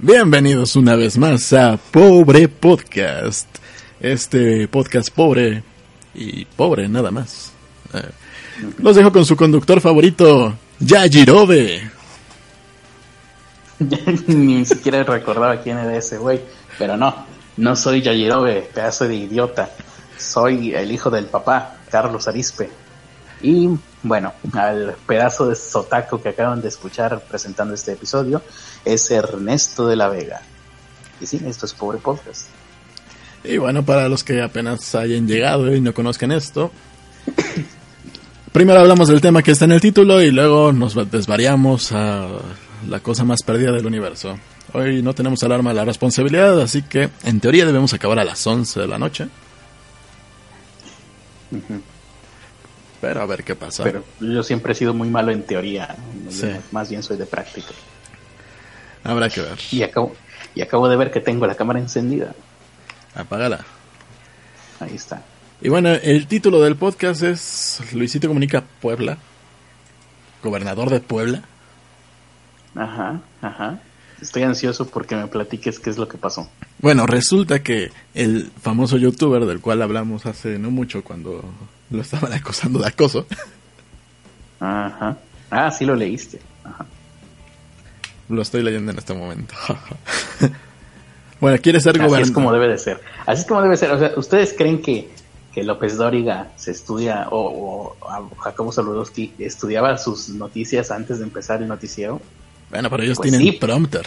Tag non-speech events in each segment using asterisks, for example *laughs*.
Bienvenidos una vez más a Pobre Podcast. Este podcast pobre y pobre nada más. Eh, los dejo con su conductor favorito, Yajirobe. *laughs* Ni siquiera recordaba quién era ese güey. Pero no, no soy Yajirobe, pedazo de idiota. Soy el hijo del papá, Carlos Arispe. Y bueno, al pedazo de sotaco que acaban de escuchar presentando este episodio es Ernesto de la Vega. Y sí, esto es Pobre Podcast. Y bueno, para los que apenas hayan llegado y no conozcan esto, primero hablamos del tema que está en el título y luego nos desvariamos a la cosa más perdida del universo. Hoy no tenemos alarma de la responsabilidad, así que en teoría debemos acabar a las 11 de la noche. Pero a ver qué pasa. Pero yo siempre he sido muy malo en teoría. Más bien soy de práctica. Habrá que ver. Y acabo, y acabo de ver que tengo la cámara encendida. Apágala. Ahí está. Y bueno, el título del podcast es Luisito Comunica Puebla. Gobernador de Puebla. Ajá, ajá. Estoy ansioso porque me platiques qué es lo que pasó. Bueno, resulta que el famoso youtuber del cual hablamos hace no mucho cuando lo estaban acosando de acoso. Ajá. Ah, sí lo leíste. Ajá. Lo estoy leyendo en este momento. *laughs* bueno, quiere ser gobernador. Así es como debe de ser. Así es como debe ser. O sea, ¿ustedes creen que, que López Dóriga se estudia, o, o Jacobo Saludowski estudiaba sus noticias antes de empezar el noticiero? Bueno, pero ellos pues tienen prompter.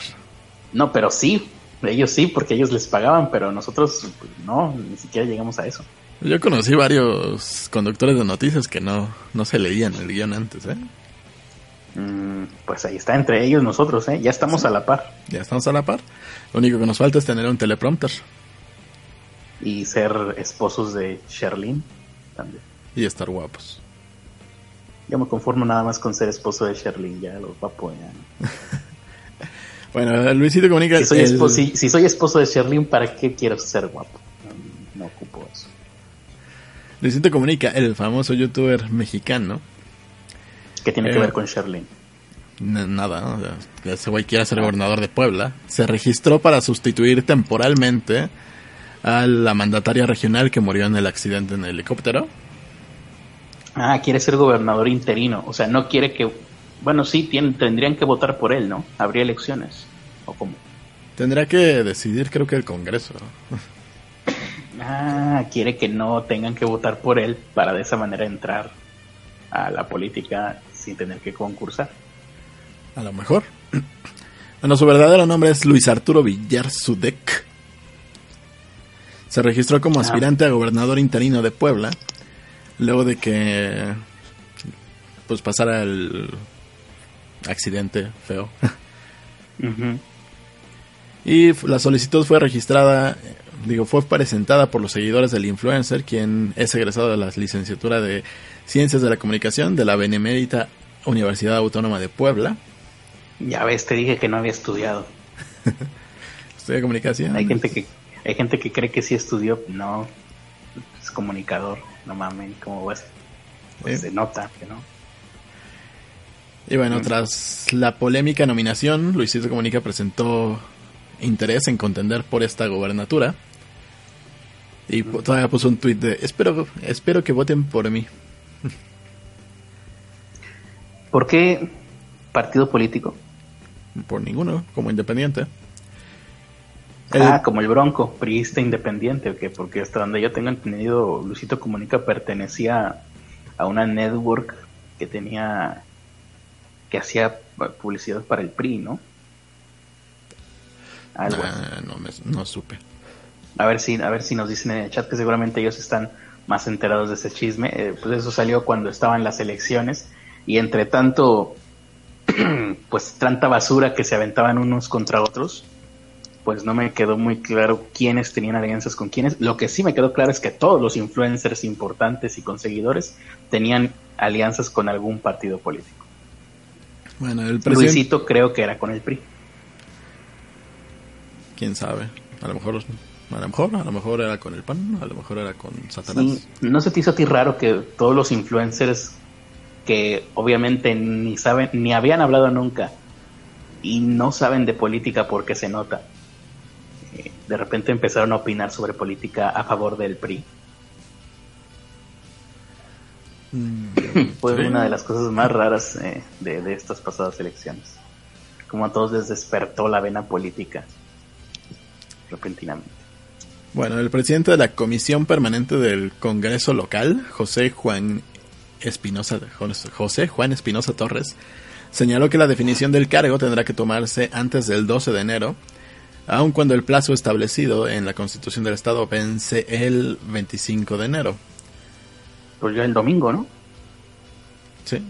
No, pero sí. Ellos sí, porque ellos les pagaban, pero nosotros pues, no, ni siquiera llegamos a eso. Yo conocí varios conductores de noticias que no, no se leían el guion antes, ¿eh? Mm, pues ahí está entre ellos nosotros, ¿eh? Ya estamos a la par. Ya estamos a la par. Lo único que nos falta es tener un teleprompter. Y ser esposos de Sherlyn también. Y estar guapos. Yo me conformo nada más con ser esposo de Sherlyn, ya lo guapo ya. bueno, Luisito comunica... Si soy, esposo, si, soy esposo de Sherlyn, ¿para qué quiero ser guapo? No, ocupo eso. Luisito comunica, el famoso youtuber mexicano. ¿Qué tiene que eh, ver con Sherlyn? Nada, ese güey quiere ser gobernador de Puebla. Se registró para sustituir temporalmente a la mandataria regional que murió en el accidente en el helicóptero. Ah, quiere ser gobernador interino. O sea, no quiere que. Bueno, sí, tienen, tendrían que votar por él, ¿no? Habría elecciones. ¿O cómo? Tendrá que decidir, creo que el Congreso. *laughs* ah, quiere que no tengan que votar por él para de esa manera entrar a la política sin tener que concursar. A lo mejor. Bueno, su verdadero nombre es Luis Arturo Villar Sudek. Se registró como ah. aspirante a gobernador interino de Puebla luego de que pues pasara el accidente feo. Y la solicitud fue registrada, digo, fue presentada por los seguidores del influencer, quien es egresado de la licenciatura de Ciencias de la Comunicación de la Benemérita Universidad Autónoma de Puebla. Ya ves, te dije que no había estudiado. *laughs* Estudia comunicación. Hay gente que hay gente que cree que sí estudió, no, es comunicador no mames, ¿cómo ves? Pues se nota que no. Y bueno, mm. tras la polémica nominación, Luisito Comunica presentó interés en contender por esta gobernatura. Y mm. todavía puso un tuit de, espero, espero que voten por mí. ¿Por qué partido político? Por ninguno, como independiente. Ah, como el Bronco, priista independiente, que porque hasta donde yo tengo entendido, Luisito Comunica pertenecía a una network que tenía, que hacía publicidad para el PRI, ¿no? Algo no, no supe. A ver si, a ver si nos dicen en el chat que seguramente ellos están más enterados de ese chisme. Eh, pues eso salió cuando estaban las elecciones y entre tanto, *clears throat* pues tanta basura que se aventaban unos contra otros pues no me quedó muy claro quiénes tenían alianzas con quiénes. Lo que sí me quedó claro es que todos los influencers importantes y conseguidores tenían alianzas con algún partido político. Bueno, el presidente... Luisito creo que era con el PRI. Quién sabe. A lo mejor, a lo mejor, a lo mejor era con el PAN, a lo mejor era con Satanás. ¿No se te hizo a ti raro que todos los influencers que obviamente ni saben, ni habían hablado nunca y no saben de política porque se nota. Eh, de repente empezaron a opinar sobre política a favor del PRI. Mm, *laughs* Fue una de las cosas más raras eh, de, de, estas pasadas elecciones. Como a todos les despertó la vena política repentinamente. Bueno, el presidente de la Comisión Permanente del Congreso Local, José Juan Espinosa, José Juan Espinosa Torres, señaló que la definición del cargo tendrá que tomarse antes del 12 de enero, aun cuando el plazo establecido en la Constitución del Estado vence el 25 de enero. Pues ya el domingo, ¿no? Sí.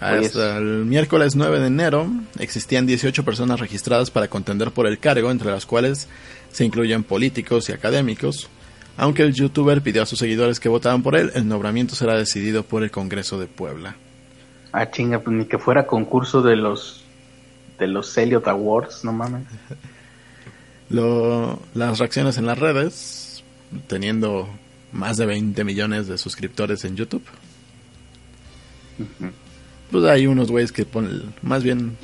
Hasta el miércoles 9 de enero existían 18 personas registradas para contender por el cargo, entre las cuales se incluyen políticos y académicos. Aunque el youtuber pidió a sus seguidores que votaran por él, el nombramiento será decidido por el Congreso de Puebla. Ah, chinga, pues ni que fuera concurso de los de los Elliot Awards, no mames. *laughs* Lo, las reacciones en las redes, teniendo más de 20 millones de suscriptores en YouTube. Pues hay unos güeyes que ponen, más bien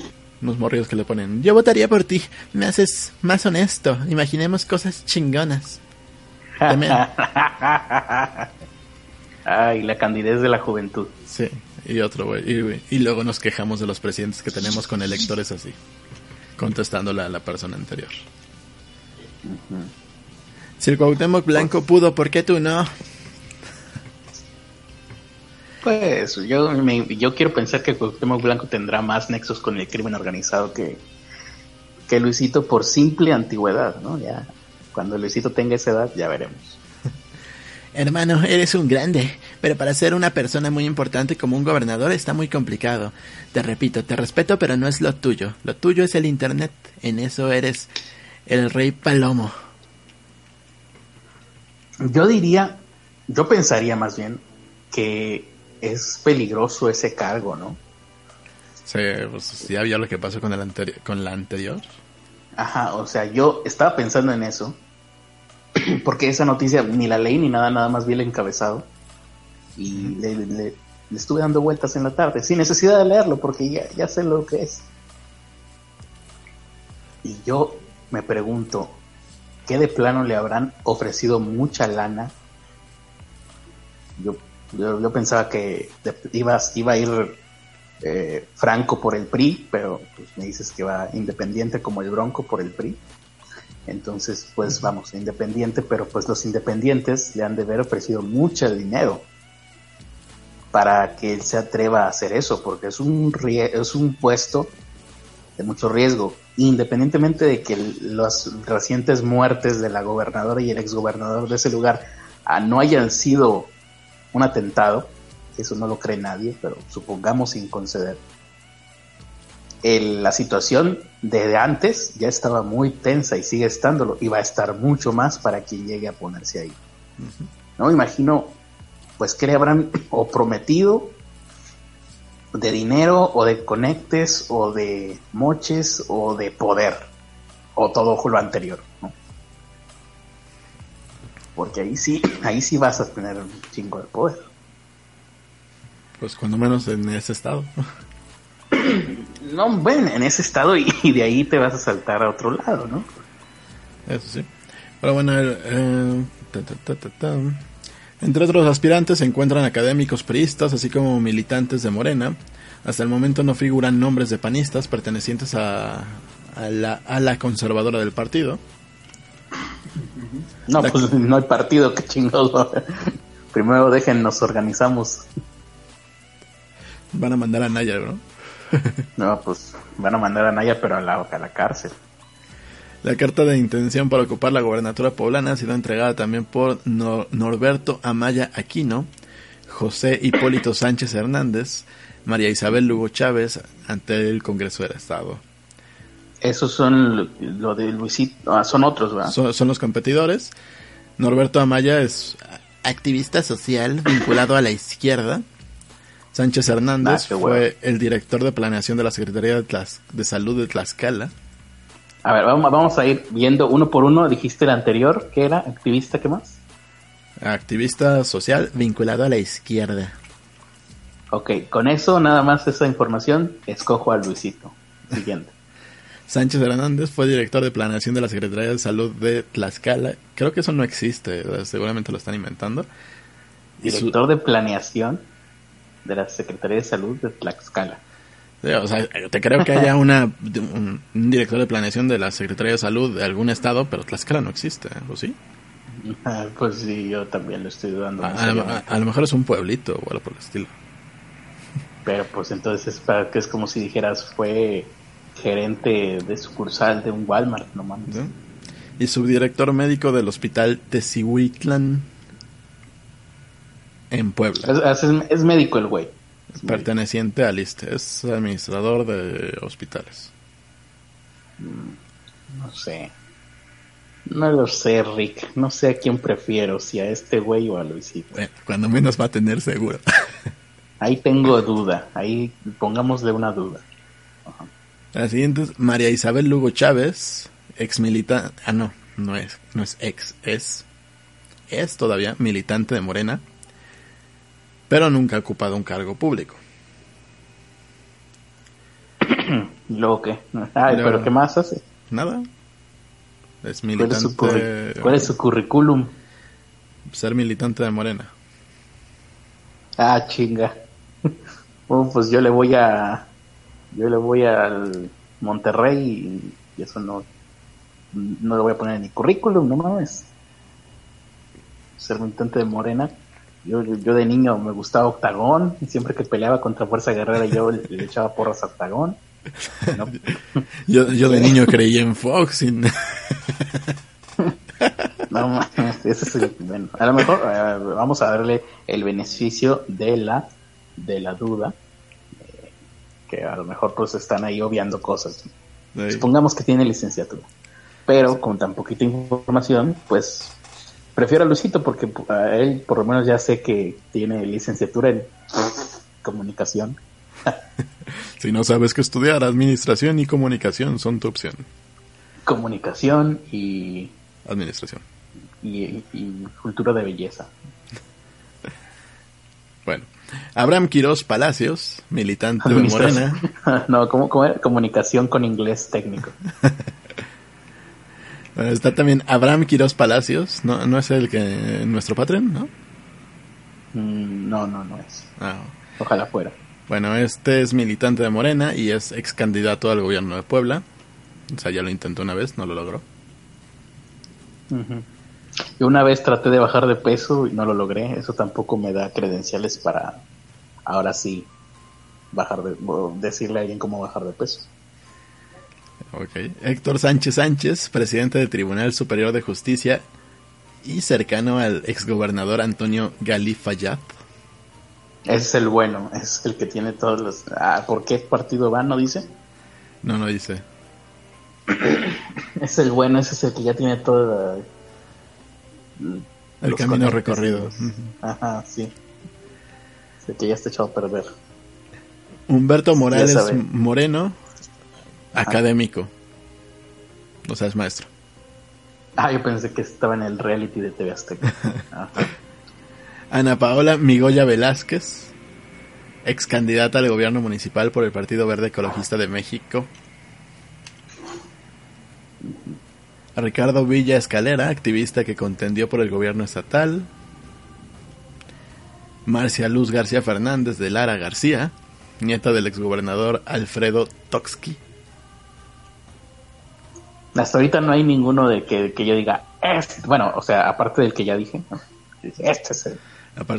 unos morridos que le ponen, yo votaría por ti, me haces más honesto, imaginemos cosas chingonas. Ay, la candidez de la juventud. Sí, y otro, güey. Y, luego nos quejamos de los presidentes que tenemos con electores así, contestándole a la persona anterior. Si el Cuauhtémoc Blanco pudo, ¿por qué tú no? Pues yo, yo quiero pensar que Cuauhtémoc Blanco tendrá más nexos con el crimen organizado que, que Luisito por simple antigüedad, ¿no? Ya cuando Luisito tenga esa edad, ya veremos. *laughs* Hermano, eres un grande, pero para ser una persona muy importante como un gobernador está muy complicado. Te repito, te respeto, pero no es lo tuyo. Lo tuyo es el Internet. En eso eres el rey palomo. Yo diría, yo pensaría más bien que es peligroso ese cargo, ¿no? Sí, pues ya vio lo que pasó con, el con la anterior. Ajá, o sea, yo estaba pensando en eso *clears throat* porque esa noticia ni la leí ni nada, nada más vi el encabezado y le, estuve dando vueltas en la tarde, sin necesidad de leerlo porque ya, ya sé lo que es. Y yo me pregunto, ¿qué de plano le habrán ofrecido mucha lana? Yo, yo, pensaba que iba, iba a ir eh, Franco por el PRI, pero pues, me dices que va independiente como el Bronco por el PRI. Entonces, pues vamos, independiente, pero pues los independientes le han de haber ofrecido mucho dinero para que él se atreva a hacer eso, porque es un, es un puesto de mucho riesgo, independientemente de que las recientes muertes de la gobernadora y el exgobernador de ese lugar ah, no hayan sido un atentado, eso no lo cree nadie, pero supongamos sin conceder la situación de antes ya estaba muy tensa y sigue estándolo y va a estar mucho más para quien llegue a ponerse ahí. No imagino, pues, que le habrán o prometido de dinero o de conectes o de moches o de poder o todo lo anterior, Porque ahí sí, ahí sí vas a tener un chingo de poder. Pues cuando menos en ese estado. *coughs* no, bueno, en ese estado y, de ahí te vas a saltar a otro lado, ¿no? Eso sí. Pero bueno, eh, entre otros aspirantes se encuentran académicos priistas, así como militantes de Morena. Hasta el momento no figuran nombres de panistas pertenecientes a, a, la, a la conservadora del partido. No, pues no hay partido, que chingados. *laughs* Primero déjennos organizamos. Van a mandar a Naya, ¿no? *laughs* no, pues van a mandar a Naya, pero a la, a la cárcel. La carta de intención para ocupar la gobernatura poblana ha sido entregada también por Norberto Amaya Aquino, José Hipólito Sánchez Hernández, María Isabel Lugo Chávez ante el Congreso del Estado. Esos son lo de Luisito, ah, son otros, ¿verdad? son, los competidores. Norberto Amaya es activista social vinculado a la izquierda Sánchez Hernández ah, fue el director de planeación de la Secretaría de, de Salud de Tlaxcala. A ver, vamos, vamos, a ir viendo uno por uno. Dijiste el anterior, que era activista, ¿qué más? Activista social vinculado a la izquierda. Ok, con eso, nada más esa información, escojo a Luisito. Siguiente. *laughs* Sánchez Hernández fue director de planeación de la Secretaría de Salud de Tlaxcala. Creo que eso no existe, seguramente lo están inventando. Director de planeación de la Secretaría de Salud de Tlaxcala. o sea, te creo que haya una, un, director de planeación de la Secretaría de Salud de algún estado, pero Tlaxcala no existe, ¿o sí? Ah, pues sí, yo también lo estoy dudando. A, lo mejor es un pueblito o algo por el estilo. Pero pues entonces es, para que es como si dijeras fue gerente de sucursal de un Walmart, no mames. Y subdirector médico del hospital Tecihuitlán en Puebla. Es, médico el güey. Perteneciente al ISTE, es administrador de hospitales. Mm, no sé. No lo sé, Rick. No sé a quién prefiero, si a este güey o a Luisito. cuando menos va a tener seguro. *laughs* Ahí tengo duda. Ahí pongámosle una duda. La siguiente es María Isabel Lugo Chávez, ex militante. Ah, no, no es, no es ex, es. Es todavía militante de Morena, pero nunca ha ocupado un cargo público. *clears throat* ¿Luego qué? Ay, pero, ¿qué más hace? Nada. Es militante. ¿Cuál es su, currículum? Ser militante de Morena. Ah, chinga. Bueno, *laughs* pues yo le voy a. Yo le voy al Monterrey y, eso no. No lo voy a poner en mi currículum, no mames. Ser militante de Morena. Yo, yo de niño me gustaba Octagón y siempre que peleaba contra Fuerza Guerrera yo le, echaba porras a Octagón. *laughs* yo, yo de niño creí en Fox. Y... *laughs* no, ese es el, bueno, a lo mejor eh, vamos a darle el beneficio de la de la duda eh, que a lo mejor pues están ahí obviando cosas supongamos que tiene licenciatura pero con tan poquita información pues prefiero a Luisito porque a él por lo menos ya sé que tiene licenciatura en comunicación *laughs* si no sabes qué estudiar administración y comunicación son tu opción comunicación y administración y, cultura de belleza. *laughs* bueno, Abraham Quiroz Palacios, militante de Morena. *laughs* no, ¿cómo, Comunicación con inglés técnico. Bueno, está también Abraham Quiroz Palacios, ¿no, no es el que nuestro patrón, ¿no? Mm, no, no, no es. Ah. Ojalá fuera. Bueno, este es militante de Morena y es ex candidato al gobierno de Puebla. O sea, ya lo intentó una vez, no lo logró. Yo una vez traté de bajar de peso y no lo logré. Eso tampoco me da credenciales para ahora sí bajar de, decirle a alguien cómo bajar de peso. Ok. Héctor Sánchez Sánchez, presidente del Tribunal Superior de Justicia y cercano al exgobernador Antonio Gali Ese es el bueno, es el que tiene todos los... Ah, ¿Por qué partido va? ¿No dice? No, no dice. *coughs* es el bueno, ese es el que ya tiene todo el camino recorrido. Ajá, sí. El que ya está echado a perder. Humberto Morales Moreno, académico. O sea, es maestro. Ah, yo pensé que estaba en el reality de TV Azteca. *laughs* Ana Paola Migoya Velázquez, ex candidata al gobierno municipal por el Partido Verde Ecologista de México. Ricardo Villa Escalera, activista que contendió por el gobierno estatal. Marcia Luz García Fernández de Lara García, nieta del exgobernador Alfredo Toxqui. Hasta ahorita no hay ninguno de que, yo diga, este, bueno, o sea, aparte del que ya dije, este es el,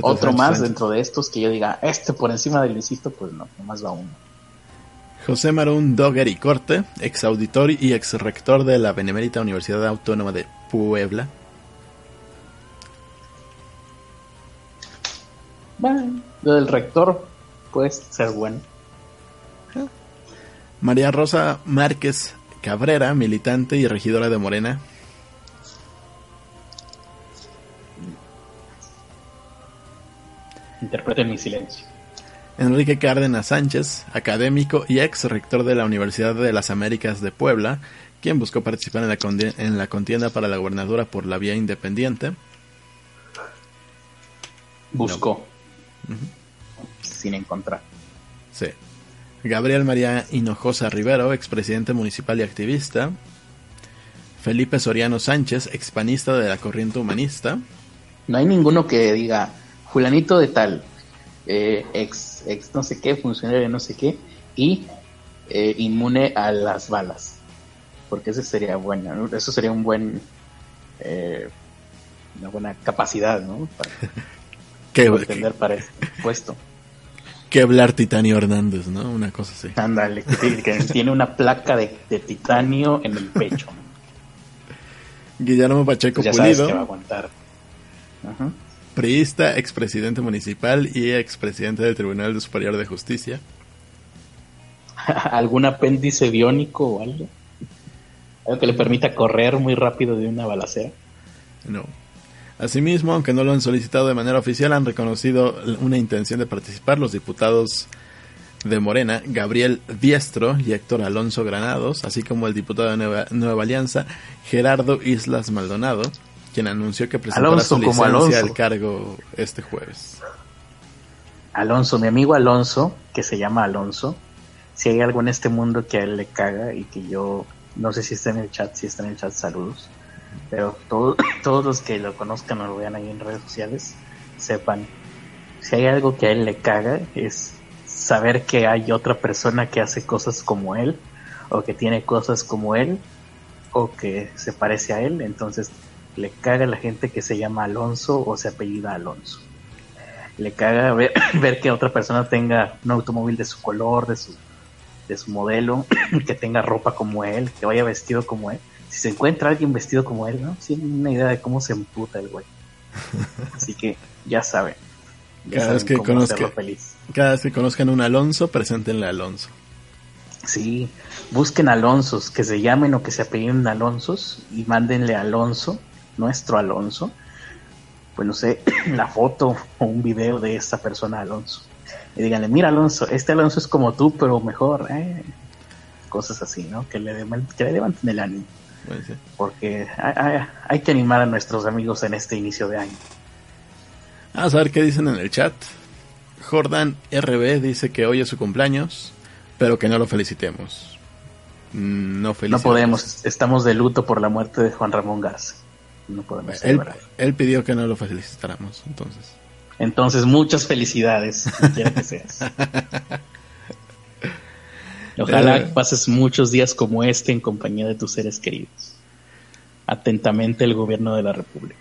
otro más dentro de estos que yo diga, este por encima del insisto, pues no, nomás va uno. José Marún Dogger y Corte, ex auditor y ex rector de la Benemérita Universidad Autónoma de Puebla. Bueno, lo del rector puede ser bueno. María Rosa Márquez Cabrera, militante y regidora de Morena. Interprete mi silencio. Enrique Cárdenas Sánchez, académico y ex rector de la Universidad de las Américas de Puebla, quien buscó participar en la, en la contienda para la gobernadura por la vía independiente. Buscó. Sin encontrar. Sí. Gabriel María Hinojosa Rivero, expresidente municipal y activista. Felipe Soriano Sánchez, expanista de la corriente humanista. No hay ninguno que diga, fulanito de tal, eh, ex, ex no sé qué, funcionario de no sé qué, y eh, inmune a las balas. Porque ese sería bueno, eso sería un buen, eh, una buena capacidad, ¿no? Para, *laughs* ¿Qué, entender para este puesto. Que hablar Titanio Hernández, ¿no? Una cosa así. Ándale, que, tiene una placa de, titanio en el pecho. Guillermo Pacheco pues Pulido. va a aguantar. Ajá priista, expresidente municipal y expresidente del Tribunal Superior de Justicia. *laughs* ¿Algún apéndice biónico o algo? ¿Algo que le permita correr muy rápido de una balacera? No. Asimismo, aunque no lo han solicitado de manera oficial, han reconocido una intención de participar los diputados de Morena, Gabriel Diestro y Héctor Alonso Granados, así como el diputado de Nueva, Nueva Alianza, Gerardo Islas Maldonado, quien anunció que presentará su licencia al cargo este jueves. Alonso, mi amigo Alonso, que se llama Alonso, si hay algo en este mundo que a él le caga y que yo no sé si está en el chat, si está en el chat, saludos. Pero *coughs* todos los que lo conozcan o lo vean ahí en redes sociales, sepan, si hay algo que a él le caga es saber que hay otra persona que hace cosas como él, o que tiene cosas como él, o que se parece a él, entonces le caga a la gente que se llama Alonso o se apellida Alonso. Le caga *coughs* ver, ver que otra persona tenga un automóvil de su color, de su, de su modelo, *coughs* que tenga ropa como él, que vaya vestido como él. Si se encuentra alguien vestido como él, ¿no? Tiene una idea de cómo se emputa el güey. *laughs* Así que ya saben. cada, vez que conozca, cada vez que conozcan un Alonso, preséntenle a Alonso. Sí, busquen Alonsos, que se llamen o que se apelliden Alonsos y mándenle a Alonso nuestro Alonso, pues no sé, *clears throat* la foto o un video de esta persona Alonso. Y díganle, mira Alonso, este Alonso es como tú, pero mejor. ¿eh? Cosas así, ¿no? Que le, que le levanten el ánimo. Pues Porque hay, que animar a nuestros amigos en este inicio de año. Vamos a ver qué dicen en el chat. Jordan RB dice que hoy es su cumpleaños, pero que no lo felicitemos. Mm, no felicitemos. No podemos, estamos de luto por la muerte de Juan Ramón Garza no podemos él, él, pidió que no lo felicitáramos, entonces. Entonces, muchas felicidades, quiera que seas. *laughs* Ojalá eh. pases muchos días como este en compañía de tus seres queridos. Atentamente el gobierno de la República.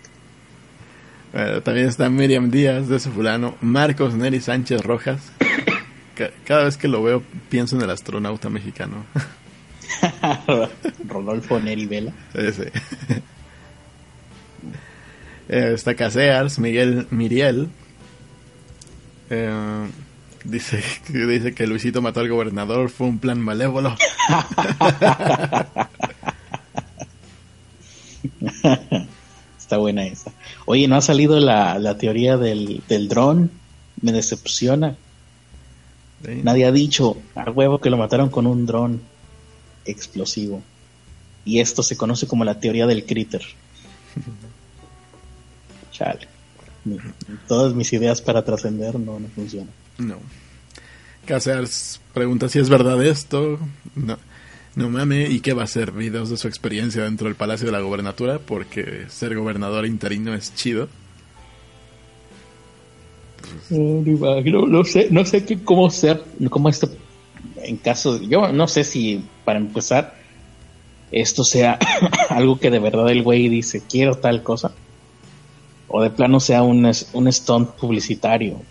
también está Miriam Díaz de ese fulano, Marcos Neri Sánchez Rojas. *coughs* Cada vez que lo veo pienso en el astronauta mexicano. *laughs* Rodolfo Neri Vela. Ese. Eh, está Casears, Miguel Miriel. Eh, dice, *laughs* dice que Luisito mató al gobernador, fue un plan malévolo. *laughs* Está buena esa. Oye, ¿no ha salido la, teoría del, del dron? Me decepciona. Nadie ha dicho a huevo que lo mataron con un dron explosivo. Y esto se conoce como la teoría del critter. *laughs* Chale. Todas mis ideas para trascender no, no funcionan. No. Casears pregunta si es verdad esto. No. No mames, ¿y qué va a ser? Videos de su experiencia dentro del Palacio de la Gobernatura, porque ser gobernador interino es chido. No, sé, no sé qué, cómo ser, cómo esto, en caso, yo no sé si para empezar esto sea *coughs* algo que de verdad el güey dice, quiero tal cosa o de plano sea un, un stunt publicitario.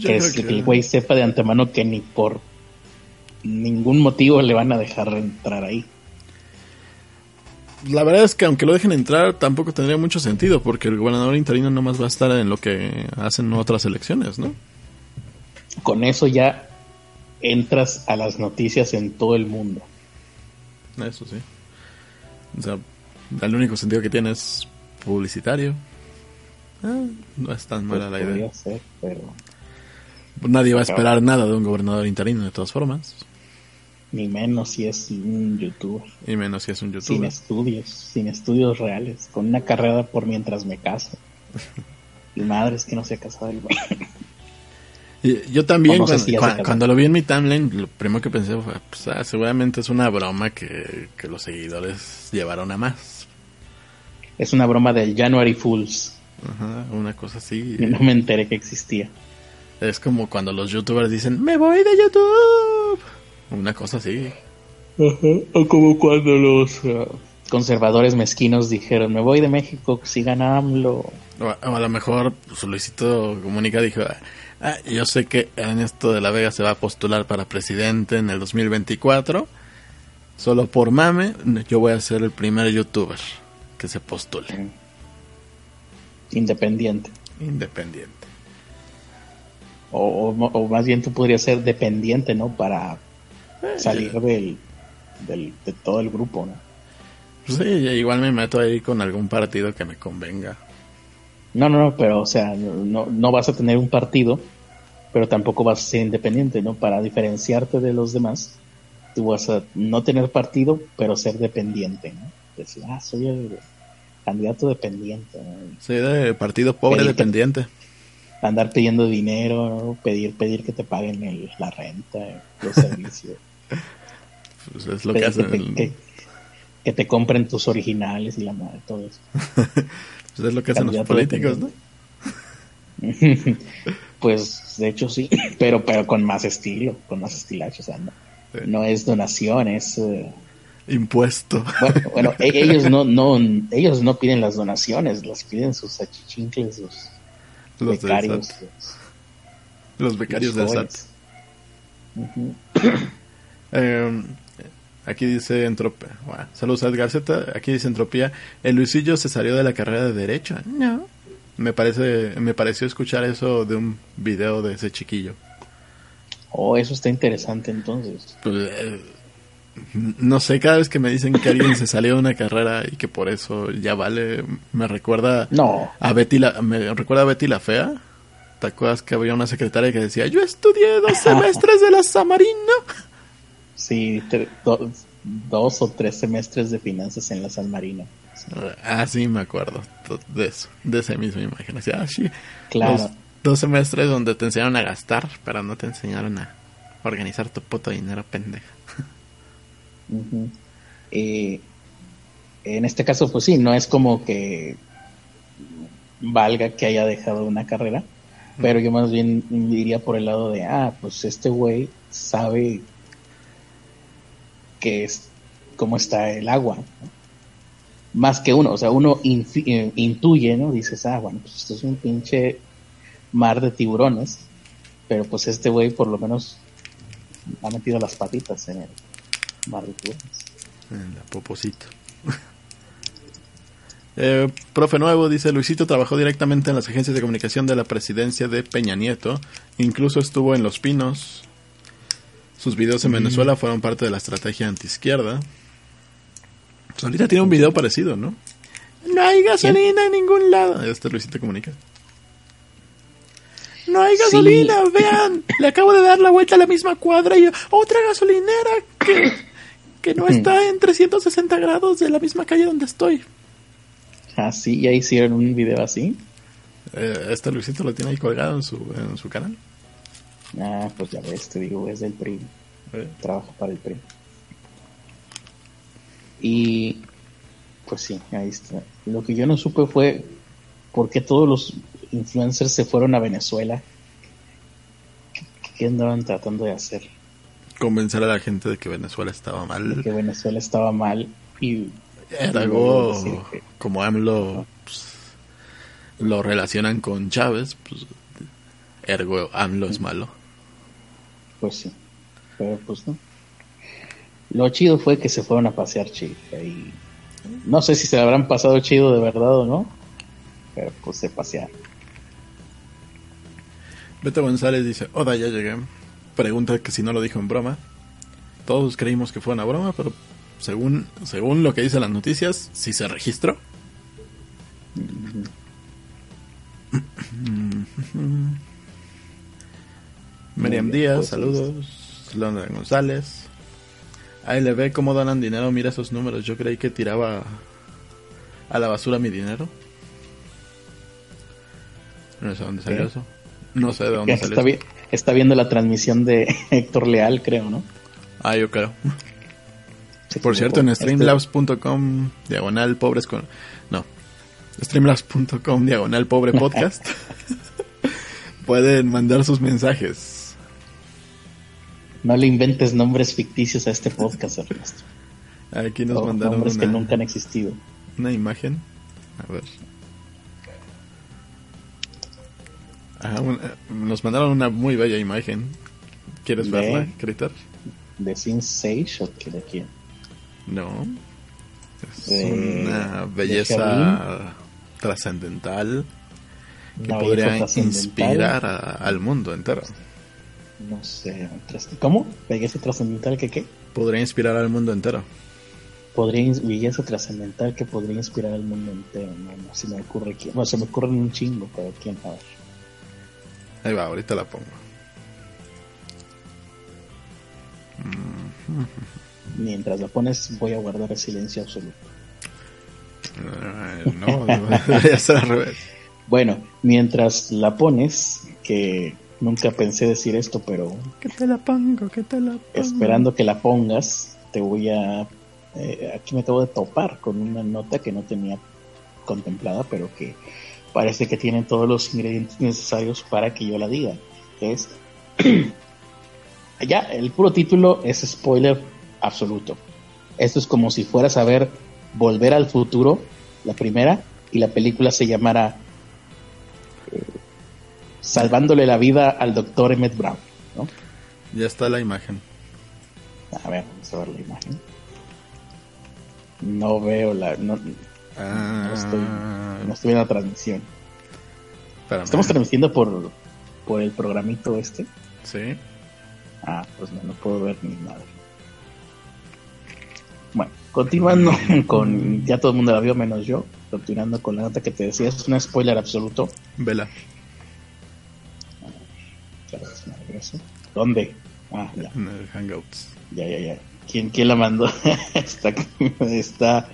Que, el güey sepa de antemano que ni por ningún motivo le van a dejar entrar ahí. La verdad es que aunque lo dejen entrar tampoco tendría mucho sentido porque el gobernador interino nomás va a estar en lo que hacen otras elecciones, ¿no? Con eso ya entras a las noticias en todo el mundo. Eso sí. O sea, el único sentido que tiene es publicitario. Ah, no es tan mala la idea. Nadie va a esperar nada de un gobernador interino de todas formas. Ni menos si es un youtuber. Ni menos si es un youtuber. Sin estudios, sin estudios reales, con una carrera por mientras me caso. *laughs* y madre es que no se ha casado el yo también, cuando, lo vi en mi timeline, lo primero que pensé fue, pues, ah, seguramente es una broma que, los seguidores llevaron a más. Es una broma del January Fools. Ajá, una cosa así. Y no me enteré que existía. Es como cuando los youtubers dicen, me voy de YouTube. Una cosa así. O como cuando los uh, conservadores mezquinos dijeron, me voy de México si gana AMLO. O, a lo mejor pues, Luisito Comunica dijo, ah, yo sé que Ernesto de la Vega se va a postular para presidente en el 2024. Solo por mame, yo voy a ser el primer youtuber que se postule. Independiente. Independiente. O, o, más bien tú podrías ser dependiente, ¿no? Para eh, salir del, del, de todo el grupo, ¿no? Sí, igual me meto ahí con algún partido que me convenga. No, no, no, pero o sea, no, no vas a tener un partido, pero tampoco vas a ser independiente, ¿no? Para diferenciarte de los demás, tú vas a no tener partido, pero ser dependiente, ¿no? Decir, ah, soy el candidato dependiente. Soy de partido pobre dependiente. Andar pidiendo dinero, ¿no? pedir, pedir que te paguen el, la renta, los servicios. *laughs* Pues es lo que hacen. Que, te compren tus originales y la madre, todo eso. *laughs* pues es lo que hacen los políticos, ¿no? *laughs* pues de hecho sí, pero pero con más estilo, con más estilacho, o sea, no, no es donación, es eh, impuesto. Bueno, e, ellos no no ellos no piden las donaciones, las piden sus achichincles, *laughs* los, becarios. los, becarios del SAT. Em, aquí dice Entropía. saludos a Edgar Z. Aquí dice Entropía. El Luisillo se salió de la carrera de Derecho. No. Me, parece, me pareció escuchar eso de un video de ese chiquillo. Oh, eso está interesante entonces. Pues, eh, no sé, cada vez que me dicen que alguien se salió de una carrera y que por eso ya vale, me recuerda no. a Betty la, me recuerda a Betty la fea. ¿Te acuerdas que había una secretaria que decía, yo estudié dos semestres de la Samarino? Sí, dos o tres semestres de finanzas en la San Marino. Ah, sí, me acuerdo de eso, de esa misma imagen. ah, sí. Claro. Dos, semestres donde te enseñaron a gastar, pero no te enseñaron a organizar tu puto dinero, pendeja. Eh, en este caso, pues sí, no es como que valga que haya dejado una carrera, pero yo más bien diría por el lado de, ah, pues este güey sabe que es cómo está el agua. Más que uno, o sea, uno eh, intuye, ¿no? Dices, ah, bueno, pues esto es un pinche mar de tiburones, pero pues este güey por lo menos ha metido las patitas en el tiburones. En la poposito. *laughs* Eh, profe nuevo dice Luisito trabajó directamente en las agencias de comunicación de la presidencia de Peña Nieto, incluso estuvo en Los Pinos, sus videos en Venezuela fueron parte de la estrategia antiizquierda. Pues ahorita tiene un video parecido, ¿no? No hay gasolina en ningún lado. Este Luisito comunica. No hay gasolina, vean. Le acabo de dar la vuelta a la misma cuadra y otra gasolinera que, que no está en 360 grados de la misma calle donde estoy. Ah, sí, ya hicieron un video así. Eh, este Luisito lo tiene ahí colgado en su, en su canal. Ah, pues ya ves, te digo, es del PRI. Trabaja para el PRI. Y pues sí, ahí está. Lo que yo no supe fue por qué todos los influencers se fueron a Venezuela. ¿Qué, andaban tratando de hacer? Convencer a la gente de que Venezuela estaba mal. De que Venezuela estaba mal y... Era algo como AMLO pues, lo relacionan con Chávez, pues ergo AMLO es malo. Pues sí, pero pues no. Lo chido fue que se fueron a pasear chido. Y no sé si se habrán pasado chido de verdad o no, pero pues se pasearon. Beto González dice, Oda, ya llegué. Pregunta que si no lo dijo en broma. Todos creímos que fue una broma, pero según, según lo que dicen las noticias, sí se registró. *coughs* Miriam Díaz, saludos. Londra González. Ahí le ve cómo donan dinero, mira esos números. Yo creí que tiraba a la basura mi dinero. No sé dónde salió eso. No sé de dónde salió está Bien, está viendo la transmisión de *laughs* Héctor Leal, creo, ¿no? Ah, yo creo. Por cierto, en streamlabs.com diagonal pobres con... No, streamlabs.com diagonal pobre podcast *laughs* pueden mandar sus mensajes. No le inventes nombres ficticios a este podcast, Ernesto. Aquí nos mandaron nombres que nunca han existido. Una imagen. A ver. Nos mandaron una muy bella imagen. ¿Quieres verla, Critter? ¿De Sin Sage o de quién? No. Es una belleza trascendental que podría inspirar al mundo entero. No sé. ¿Cómo? ¿Belleza trascendental que qué? Podría inspirar al mundo entero. Podría belleza trascendental que podría inspirar al mundo entero. No, no se me ocurre quién. No, se me ocurre un chingo, pero quién a ver. Ahí va, ahorita la pongo. *laughs* Mientras la pones, voy a guardar el silencio absoluto. No, *laughs* debería ser al revés. Bueno, mientras la pones, que nunca pensé decir esto, pero... Que te la pongo, que te la pongo. Esperando que la pongas, te voy a... Eh, aquí me acabo de topar con una nota que no tenía contemplada, pero que parece que tiene todos los ingredientes necesarios para que yo la diga. es... *clears throat* ya, el puro título es spoiler absoluto. Esto es como si fueras a ver Volver al Futuro, la primera, y la película se llamara eh, Salvándole la vida al doctor Emmett Brown. ¿no? Ya está la imagen. A ver, vamos a ver la imagen. No veo la. No, ah. estoy, no estoy viendo la transmisión. Estamos transmitiendo por, por el programito este. Sí. Ah, pues no, no puedo ver ni nada. Bueno, continuando *laughs* con. Ya todo el mundo la vio, menos yo. Continuando con la nota que te decía, es un spoiler absoluto. Vela. ¿Dónde? Ah, ya. En el Hangouts. Ya, ya, ya. ¿Quién, quién la mandó? *laughs* está está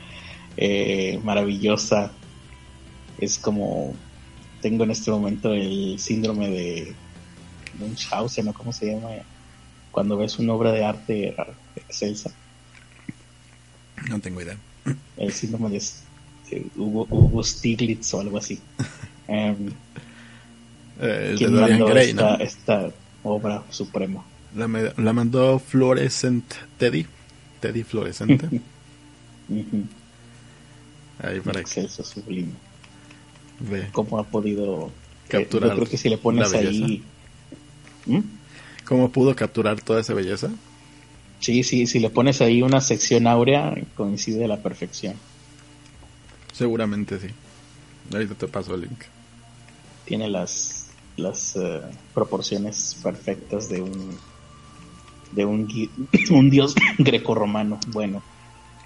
eh, maravillosa. Es como. Tengo en este momento el síndrome de Munchausen, ¿no? ¿Cómo se llama? Cuando ves una obra de arte excelsa. No tengo idea. El síndrome de Hugo, Stiglitz o algo así. Um, *laughs* eh, Dorian Gray, esta, ¿no? esta obra suprema? La, la, mandó Fluorescent Teddy. Teddy Fluorescente. *laughs* Ahí para Excelso, sublime. Ve. ¿Cómo ha podido capturar? Eh, yo creo que si le pones ahí. ¿Mm? ¿Cómo pudo capturar toda esa belleza? Sí, sí, si le pones ahí una sección áurea, coincide a la perfección. Seguramente sí. Ahorita te paso el link. Tiene las, las uh, proporciones perfectas de un de un, *coughs* un dios *coughs* grecorromano. Bueno,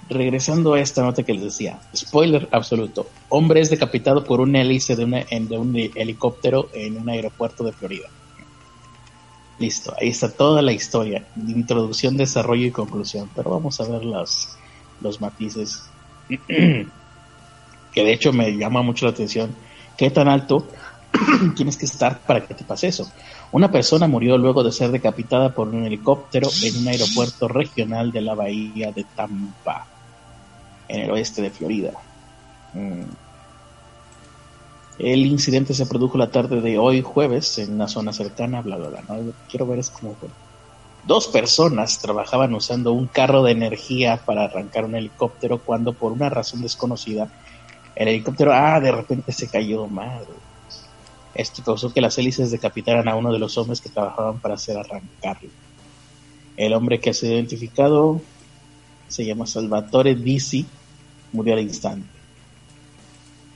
regresando a esta nota que les decía, spoiler absoluto, hombre es decapitado por un hélice de, un helicóptero en un aeropuerto de Florida. Listo, ahí está toda la historia, introducción, desarrollo y conclusión, pero vamos a ver los matices *clears throat* que de hecho me llama mucho la atención, qué tan alto *clears throat* tienes que estar para que te pase eso. Una persona murió luego de ser decapitada por un helicóptero en un aeropuerto regional de la bahía de Tampa, en el oeste de Florida. Mm. El incidente se produjo la tarde de hoy jueves en una zona cercana, bla, bla, bla. Quiero ver es cómo fue. Dos personas trabajaban usando un carro de energía para arrancar un helicóptero cuando por una razón desconocida el helicóptero, ah, de repente se cayó mal. Esto causó que las hélices decapitaran a uno de los hombres que trabajaban para hacer arrancarlo. El hombre que ha sido identificado se llama Salvatore Disi, murió al instante.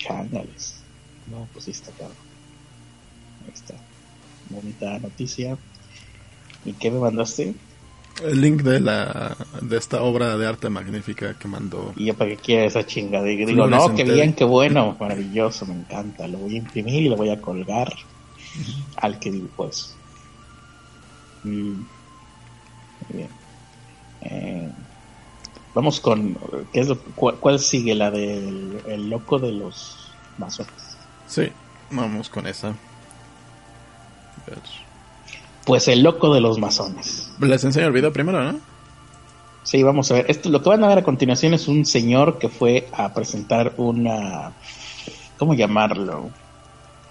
Cándales. No, pues sí está claro. Ahí está. Bonita noticia. ¿Y qué me mandaste? El link de la de esta obra de arte magnífica que mandó. Y yo para qué quiera esa chingada. Digo, no, qué bien, qué bueno, *laughs* maravilloso, me encanta. Lo voy a imprimir y lo voy a colgar al que dibujó eso. Mm. Muy bien. Eh, vamos con. ¿qué es lo, cuál, sigue? La del el loco de los masones. Sí, vamos con esa. Pues el loco de los masones. Les enseño el video primero, ¿no? Sí, vamos a ver. Esto, lo que van a ver a continuación es un señor que fue a presentar una, ¿cómo llamarlo?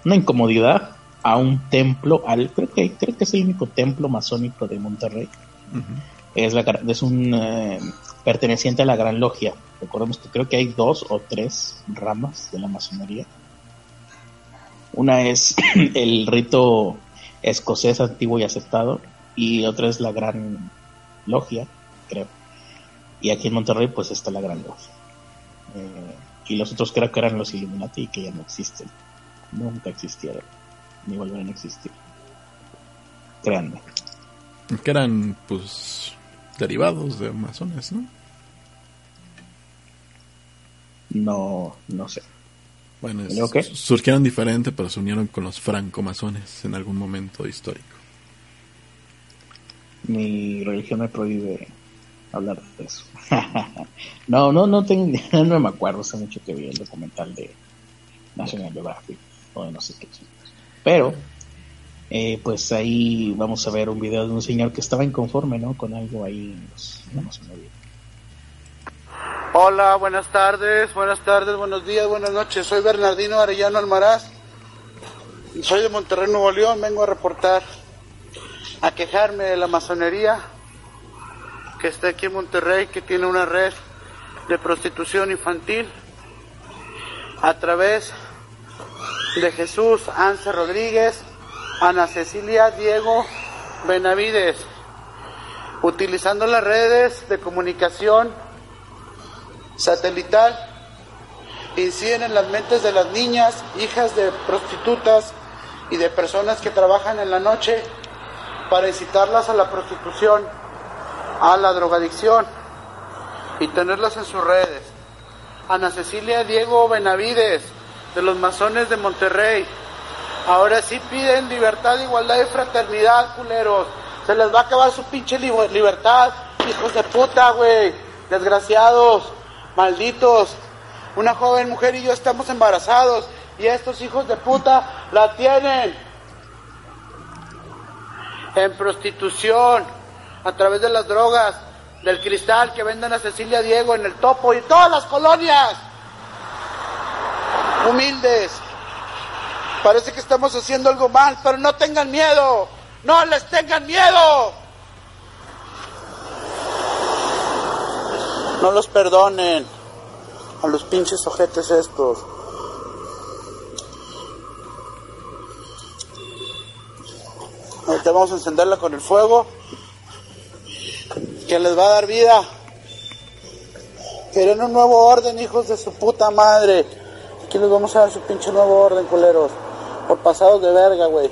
Una incomodidad a un templo, al creo que creo que es el único templo masónico de Monterrey. Es, la, es un eh, perteneciente a la Gran Logia. Recordemos que creo que hay dos o tres ramas de la masonería. Una es *clears throat* el rito escocés antiguo y aceptado y otra es la Gran Logia, creo. Y aquí en Monterrey pues está la Gran Logia. Eh, y los otros creo que eran los Illuminati y que ya no existen. Nunca existieron. Ni volverán a existir. Créanme. Que eran pues derivados de masones, ¿no? No, no sé. Bueno, surgieron diferente, pero se unieron con los francomasones en algún momento histórico. Mi religión me prohíbe hablar de eso. *laughs* no, no, no tengo, *laughs* no me acuerdo, hace mucho que vi el documental de National Geographic o de no sé qué. Pero, eh, pues ahí vamos a ver un video de un señor que estaba inconforme, ¿no? Con algo ahí en los, Hola, buenas tardes, buenas tardes, buenos días, buenas noches. Soy Bernardino Arellano Almaraz. Soy de Monterrey, Nuevo León. Vengo a reportar, a quejarme de la masonería que está aquí en Monterrey, que tiene una red de prostitución infantil a través de Jesús Anse Rodríguez, Ana Cecilia Diego Benavides, utilizando las redes de comunicación satelital inciden en las mentes de las niñas, hijas de prostitutas y de personas que trabajan en la noche para incitarlas a la prostitución, a la drogadicción y tenerlas en sus redes. Ana Cecilia Diego Benavides, de los masones de Monterrey. Ahora sí piden libertad, igualdad y fraternidad, culeros. Se les va a acabar su pinche libertad, hijos de puta, güey. Desgraciados malditos. Una joven mujer y yo estamos embarazados y estos hijos de puta la tienen en prostitución a través de las drogas, del cristal que venden a Cecilia Diego en el topo y todas las colonias humildes. Parece que estamos haciendo algo mal, pero no tengan miedo, no les tengan miedo. No los perdonen a los pinches ojetes estos. Ahorita vamos a encenderla con el fuego que les va a dar vida. Quieren un nuevo orden, hijos de su puta madre. Aquí les vamos a dar su pinche nuevo orden, culeros. Por pasados de verga, güey.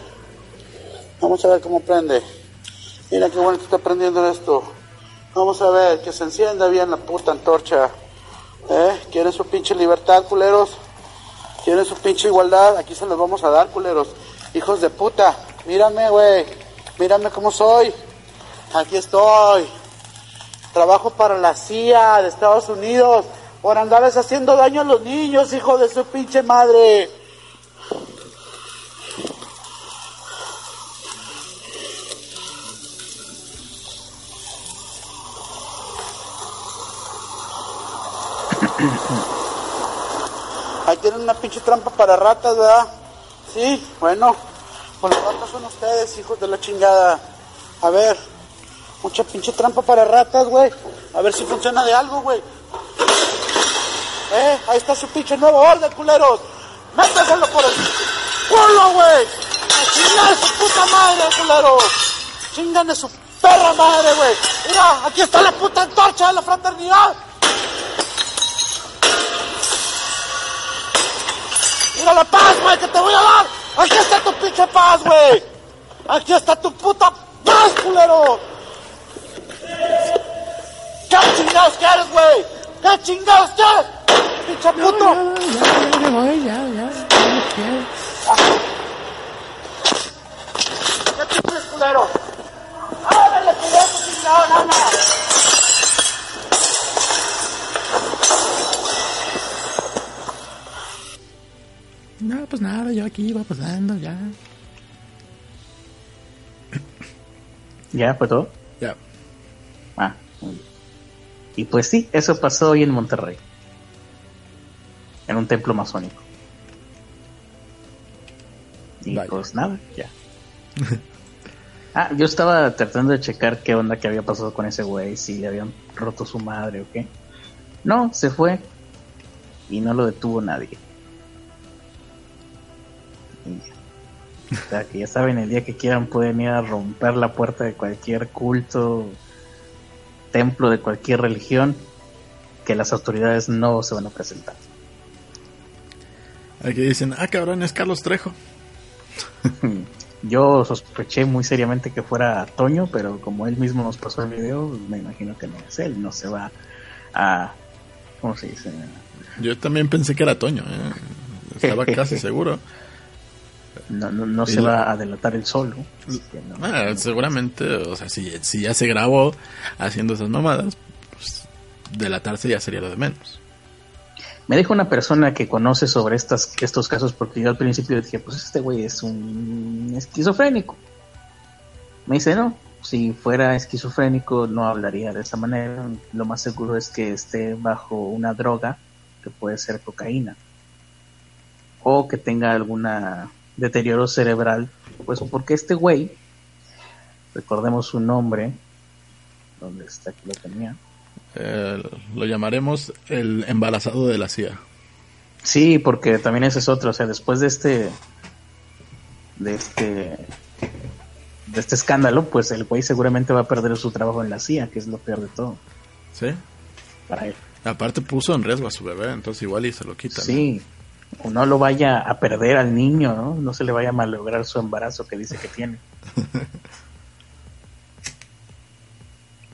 Vamos a ver cómo prende. Mira qué bueno que está prendiendo esto. Vamos a ver, que se encienda bien la puta antorcha. ¿Eh? ¿Quieren su pinche libertad, culeros? ¿Quieren su pinche igualdad? Aquí se los vamos a dar, culeros. Hijos de puta. Mírame, güey. Mírame cómo soy. Aquí estoy. Trabajo para la CIA de Estados Unidos por andarles haciendo daño a los niños, hijo de su pinche madre. Ahí tienen una pinche trampa para ratas, ¿verdad? Sí, bueno, pues las ratas son ustedes, hijos de la chingada. A ver, mucha pinche trampa para ratas, güey. A ver si funciona de algo, güey. Eh, ahí está su pinche nuevo orden, culeros. Métaselo por el culo, güey. A chingar su puta madre, culeros. Chingan de su perra madre, güey. Mira, aquí está la puta antorcha de la fraternidad. Mira la paz, güey, que te voy a dar. Aquí está tu pinche paz, güey. Aquí está tu puta paz, culero. ¿Qué chingados quieres, güey? ¿Qué chingados quieres? Pinche puto. Ya, ya, ya, ya, ya, ya. ¿Qué chingados, culero? ¡Ábrele, culero, chingado, nana! No, pues nada, yo aquí iba pasando ya. ¿Ya fue todo? Ya. Ah. muy bien. Y pues sí, eso pasó hoy en Monterrey. En un templo masónico. Y Vaya. pues nada, ya. *laughs* ah, yo estaba tratando de checar qué onda que había pasado con ese güey, si le habían roto su madre o qué. No, se fue. Y no lo detuvo nadie. O sea, que ya saben, el día que quieran pueden ir a romper la puerta de cualquier culto, templo de cualquier religión, que las autoridades no se van a presentar. Aquí dicen, ah, cabrón, es Carlos Trejo. *laughs* Yo sospeché muy seriamente que fuera Toño, pero como él mismo nos pasó el video, me imagino que no es él, no se va a... ¿Cómo se dice? Yo también pensé que era Toño, ¿eh? Estaba *laughs* casi seguro. No, no, no se va a delatar él solo. no. Ah, seguramente, o sea, si, si ya se grabó haciendo esas mamadas, pues delatarse ya sería lo de menos. Me dijo una persona que conoce sobre estas, estos casos, porque yo al principio dije, pues este güey es un esquizofrénico. Me dice, no, si fuera esquizofrénico no hablaría de esa manera. Lo más seguro es que esté bajo una droga, que puede ser cocaína. O que tenga alguna deterioro cerebral. Pues porque este güey, recordemos su nombre, donde está que lo tenía. Eh, lo llamaremos el embarazado de la CIA. Sí, porque también ese es otro, o sea, después de este de este de este escándalo, pues el güey seguramente va a perder su trabajo en la CIA, que es lo peor de todo ¿Sí? para él. Aparte puso en riesgo a su bebé, entonces igual y se lo quitan. Sí, no lo vaya a perder al niño, ¿no? No se le vaya a malograr su embarazo que dice que tiene. *laughs*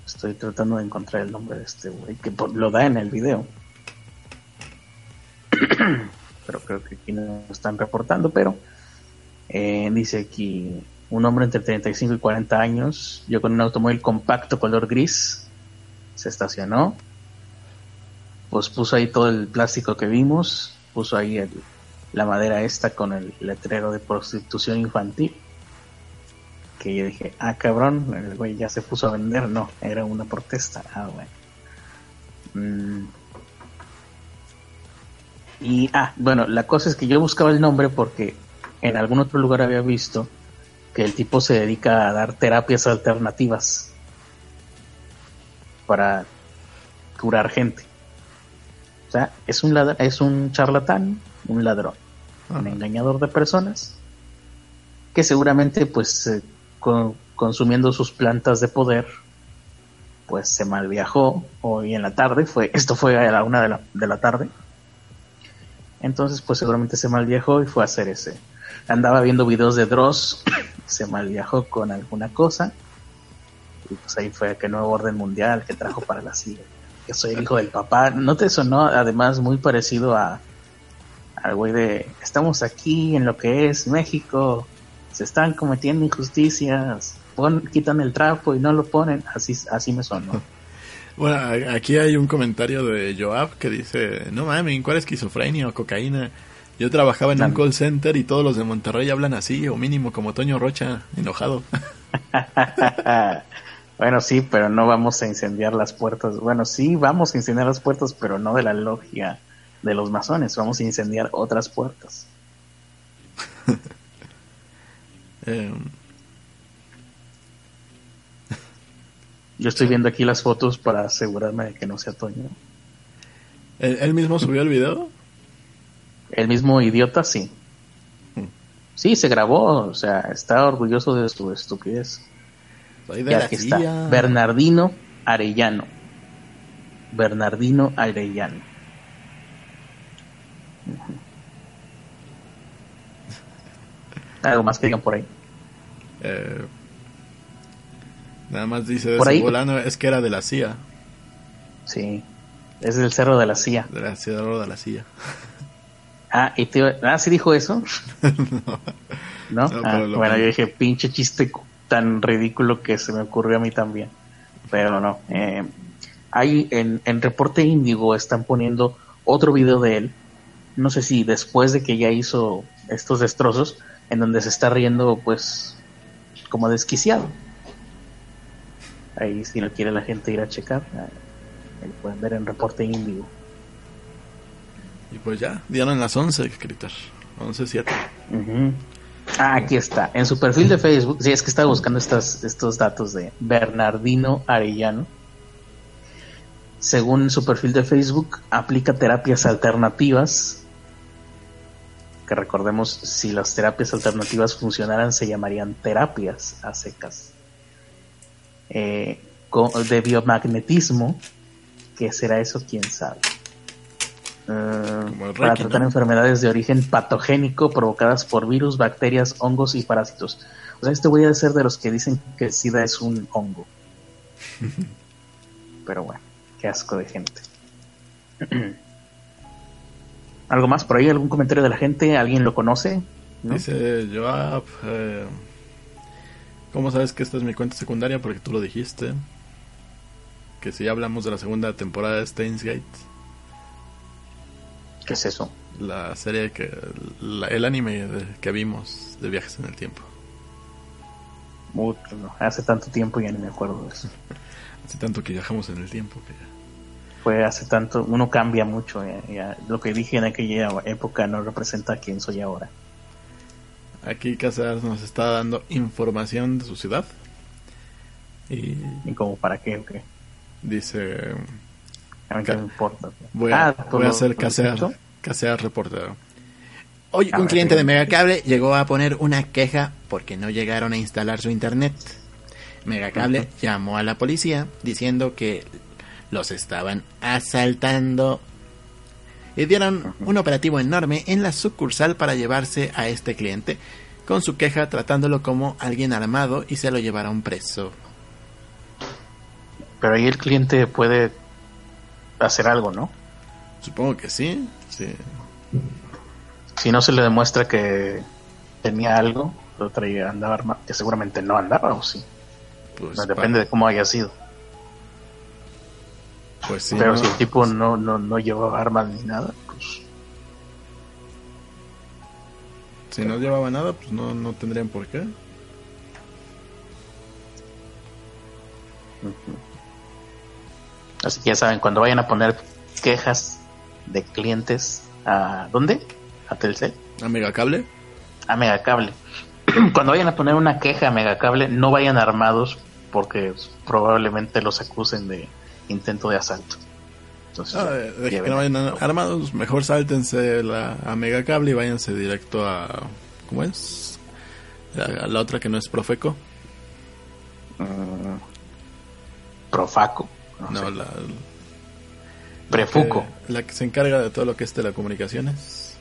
Estoy tratando de encontrar el nombre de este güey, que lo da en el video. *coughs* pero creo que aquí no lo están reportando, pero eh, dice aquí un hombre entre 35 y 40 años, yo con un automóvil compacto color gris, se estacionó, pues puso ahí todo el plástico que vimos, puso ahí el- la madera esta con el letrero de prostitución infantil. Que yo dije, ah, cabrón, el güey ya se puso a vender. No, era una protesta. Ah, bueno. Mm. Y, ah, bueno, la cosa es que yo buscaba el nombre porque en algún otro lugar había visto que el tipo se dedica a dar terapias alternativas para curar gente. O sea, es un, ladr- es un charlatán, un ladrón, un engañador de personas que seguramente, pues, eh, con- consumiendo sus plantas de poder, pues se malviajó hoy en la tarde. Fue, esto fue a la una de la, de la tarde. Entonces, pues seguramente se malviajó y fue a hacer ese. Andaba viendo videos de Dross, *coughs* se malviajó con alguna cosa. Y pues ahí fue que nuevo orden mundial que trajo para la CIA. Que soy el hijo del papá. ¿No te sonó además muy parecido a al güey de estamos aquí en lo que es México? Se están cometiendo injusticias. Pon, quitan el trapo y no lo ponen. Así, así me sonó. *laughs* Bueno, aquí hay un comentario de Joab que dice, no mames, ¿cuál esquizofrenia o cocaína? Yo trabajaba en un call center y todos los de Monterrey hablan así, o mínimo como Toño Rocha, enojado. *laughs* bueno, sí, pero no vamos a incendiar las puertas. Bueno, sí, vamos a incendiar las puertas, pero no de la logia de los masones. Vamos a incendiar otras puertas. *laughs* Eh, Yo estoy viendo aquí las fotos para asegurarme de que no sea Toño. ¿él, él mismo subió el video? El mismo idiota, sí. Sí, se grabó, o sea, está orgulloso de su estupidez. Y la aquí está. Bernardino Arellano. Bernardino Arellano. Algo más que digan por ahí. Eh, nada más dice Por ese ahí- fulano, es que era de la CIA, Sí, es del cerro de la CIA. de la CIA de la CIA. Ah, y te, ah, sí dijo eso. *laughs* ¿No? No, Ah, bueno, yo dije, pinche chiste tan ridículo que se me ocurrió a mí también. Pero no. Eh, hay en, en Reporte Índigo están poniendo otro video de él. No sé si después de que ya hizo estos destrozos, en donde se está riendo, pues, como desquiciado. Ahí si lo quiere la gente ir a checar, ahí ahí pueden ver en reporte índigo. Y pues ya, dieron las 11, escritor. 11.7. Ujú. Ah, aquí está. En su perfil de Facebook, sí, es que estaba buscando estas, estos datos de Bernardino Arellano. Según su perfil de Facebook, aplica terapias alternativas. Que recordemos, si las terapias alternativas funcionaran, se llamarían terapias a secas. Eh, de biomagnetismo, ¿qué será eso? ¿Quién sabe? Eh, para tratar enfermedades de origen patogénico provocadas por virus, bacterias, hongos y parásitos. O sea, este voy a ser de los que dicen que el SIDA es un hongo. *laughs* Pero bueno, qué asco de gente. *clears throat* ¿Algo más por ahí? ¿Algún comentario de la gente? ¿Alguien lo conoce? ¿No? Dice Joab, eh, ¿cómo sabes que esta es mi cuenta secundaria? Porque tú lo dijiste. Que si hablamos de la segunda temporada de Steins Gate, ¿Qué es eso? la serie que. la- el anime de- que vimos de viajes en el tiempo. Mucho, no. Hace tanto tiempo ya ni me acuerdo de eso. *laughs* Hace tanto que viajamos en el tiempo que ya. Fue hace tanto, uno cambia mucho. ya- ya. Lo que dije en aquella época no representa a quién soy ahora. Aquí Casares nos está dando información de su ciudad. Y Ni como para qué o qué. dice: A mí qué me importa. Voy a, Ah, ¿por voy a hacer casear, casear reportero. Hoy Ah, un cliente sí. de Megacable llegó a poner una queja porque no llegaron a instalar su internet. Megacable llamó a la policía diciendo que los estaban asaltando y dieron un operativo enorme en la sucursal para llevarse a este cliente con su queja tratándolo como alguien armado y se lo llevaron preso. Pero ahí el cliente puede hacer algo, ¿no? Supongo que sí. sí. Si no se le demuestra que tenía algo, lo traía, andaba armado, que seguramente no andaba, o sí. Pues, No, depende de cómo haya sido. pues sí, Pero ¿no? si el tipo no, no, no llevaba armas ni nada, pues Si no llevaba nada, pues no, no tendrían por qué. Así que ya saben, cuando vayan a poner quejas de clientes, ¿a dónde? ¿A Telcel? ¿A Megacable? A Megacable. *clears throat* cuando vayan a poner una queja a Megacable, no vayan armados porque probablemente los acusen de intento de asalto. Entonces, Ah, de- de que no vayan armados, mejor sáltense la, a Megacable y váyanse directo a... ¿Cómo es? La otra que no es Profeco. Mm, Profaco. No, No, sé. la... Prefuco. que- la que se encarga de todo lo que es telecomunicaciones.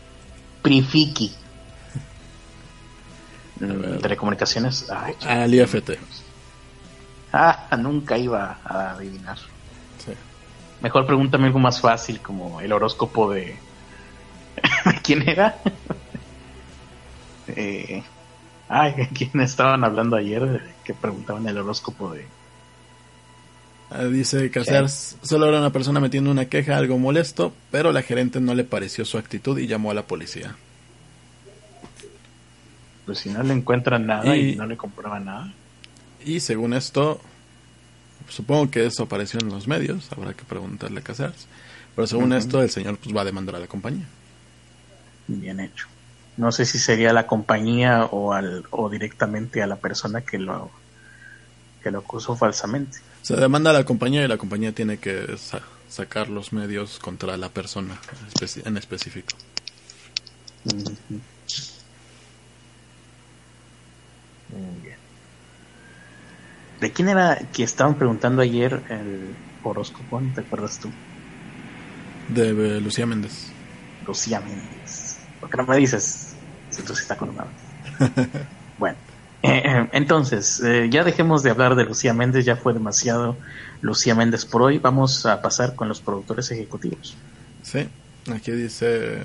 Prifiki. Telecomunicaciones. Ay, Al IFT. ah, nunca iba a adivinar. Sí. Mejor pregúntame algo más fácil como el horóscopo de... *laughs* ¿Quién era? *laughs* eh... Ay, ¿quién estaban hablando ayer? Que preguntaban el horóscopo de... Ah, Dice Casears, solo era una persona metiendo una queja, algo molesto, pero la gerente no le pareció su actitud y llamó a la policía. Pues si no le encuentran nada y, Y- no le compraban nada. Y según esto, supongo que eso apareció en los medios, habrá que preguntarle a Casears. Pero según esto, el señor pues va a demandar a la compañía. Bien hecho. No sé si sería la compañía o al o directamente a la persona que lo que lo acusó falsamente. Se demanda a la compañía y la compañía tiene que sa- sacar los medios contra la persona en específico. Ujú. Muy bien. ¿De quién era que estaban preguntando ayer el horóscopo? ¿No ¿Te acuerdas tú? De eh, Lucía Méndez. Lucía Méndez. ¿Por qué no me dices si tú sí te acordabas? *laughs* bueno, eh, eh, entonces, eh, ya dejemos de hablar de Lucía Méndez, ya fue demasiado Lucía Méndez por hoy. Vamos a pasar con los productores ejecutivos. Sí, aquí dice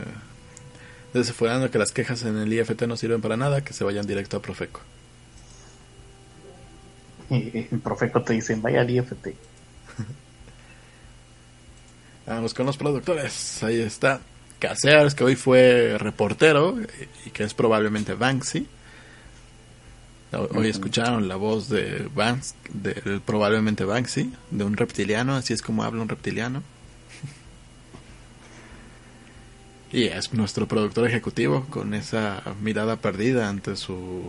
desenfundando que las quejas en el IFT no sirven para nada, que se vayan directo a Profeco. Y Profeco te dicen, vaya al IFT. *laughs* Vamos con los productores. Ahí está Casears, que hoy fue reportero y que es probablemente Banksy. Hoy escucharon la voz de Banks, de, probablemente Banksy, de un reptiliano, así es como habla un reptiliano. *laughs* Y es nuestro productor ejecutivo con esa mirada perdida ante su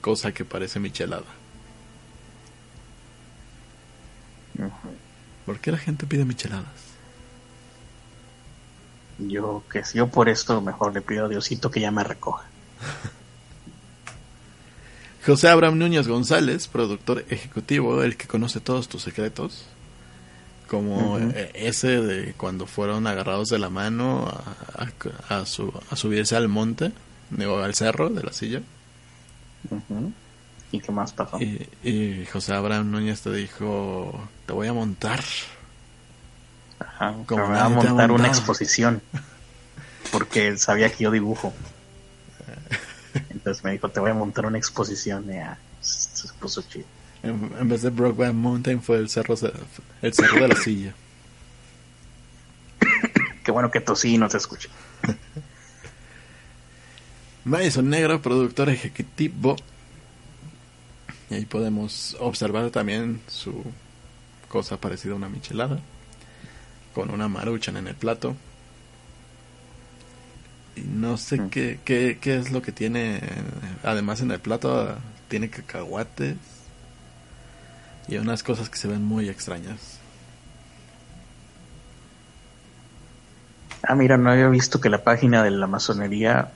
cosa que parece michelada. ¿Por qué la gente pide micheladas? Yo que yo por esto mejor le pido a Diosito que ya me recoja. *laughs* José Abraham Núñez González, productor ejecutivo, el que conoce todos tus secretos, como e, ese de cuando fueron agarrados de la mano a, subirse al monte, digo, al cerro de la silla. ¿Y qué más pasó? Y, José Abraham Núñez te dijo, te voy a montar. Ajá, como voy a montar una exposición. Porque sabía que yo dibujo. Entonces me dijo, te voy a montar una exposición. Y ya, se puso chido. En, vez de Brokeback Mountain fue el cerro, el cerro de la *coughs* silla. Qué bueno que tosí y no se escuche. Madison Negro, productor ejecutivo. Y ahí podemos observar también su cosa parecida a una michelada. Con una maruchan en el plato. No sé mm. qué, qué, qué es lo que tiene. Además en el plato tiene cacahuates y unas cosas que se ven muy extrañas. Ah, mira, no había visto que la página de la masonería